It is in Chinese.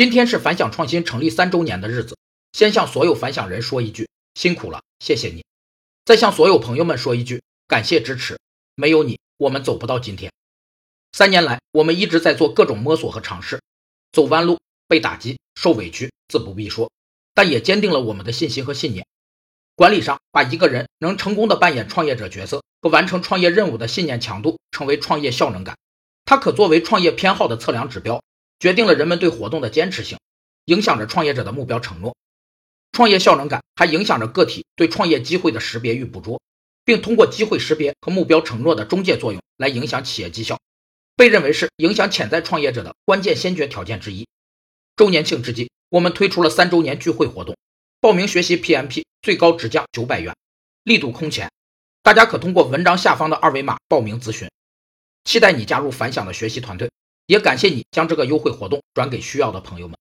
今天是反响创新成立三周年的日子，先向所有反响人说一句辛苦了，谢谢你；再向所有朋友们说一句感谢支持，没有你，我们走不到今天。三年来，我们一直在做各种摸索和尝试，走弯路、被打击、受委屈，自不必说，但也坚定了我们的信心和信念。管理上，把一个人能成功的扮演创业者角色和完成创业任务的信念强度称为创业效能感，它可作为创业偏好的测量指标。决定了人们对活动的坚持性，影响着创业者的目标承诺。创业效能感还影响着个体对创业机会的识别与捕捉，并通过机会识别和目标承诺的中介作用来影响企业绩效，被认为是影响潜在创业者的关键先决条件之一。周年庆之际，我们推出了三周年聚会活动，报名学习 PMP 最高直降九百元，力度空前。大家可通过文章下方的二维码报名咨询，期待你加入反响的学习团队。也感谢你将这个优惠活动转给需要的朋友们。